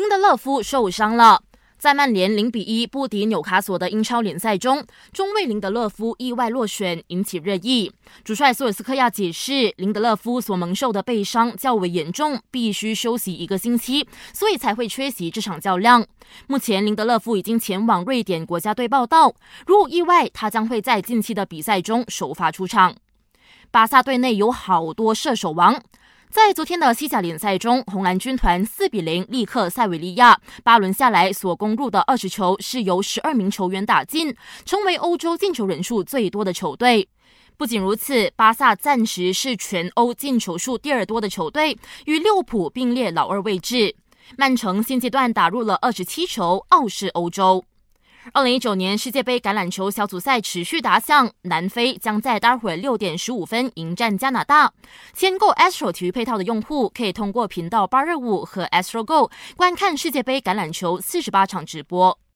林德勒夫受伤了。在曼联零比一不敌纽卡索的英超联赛中，中卫林德勒夫意外落选，引起热议。主帅索尔斯克亚解释，林德勒夫所蒙受的背伤较为严重，必须休息一个星期，所以才会缺席这场较量。目前，林德勒夫已经前往瑞典国家队报道，如无意外，他将会在近期的比赛中首发出场。巴萨队内有好多射手王。在昨天的西甲联赛中，红蓝军团四比零力克塞维利亚，八轮下来所攻入的二十球是由十二名球员打进，成为欧洲进球人数最多的球队。不仅如此，巴萨暂时是全欧进球数第二多的球队，与利物浦并列老二位置。曼城现阶段打入了二十七球，傲视欧洲。二零一九年世界杯橄榄球小组赛持续打响，南非将在待会六点十五分迎战加拿大。签购 Astro 体育配套的用户可以通过频道八二五和 Astro Go 观看世界杯橄榄球四十八场直播。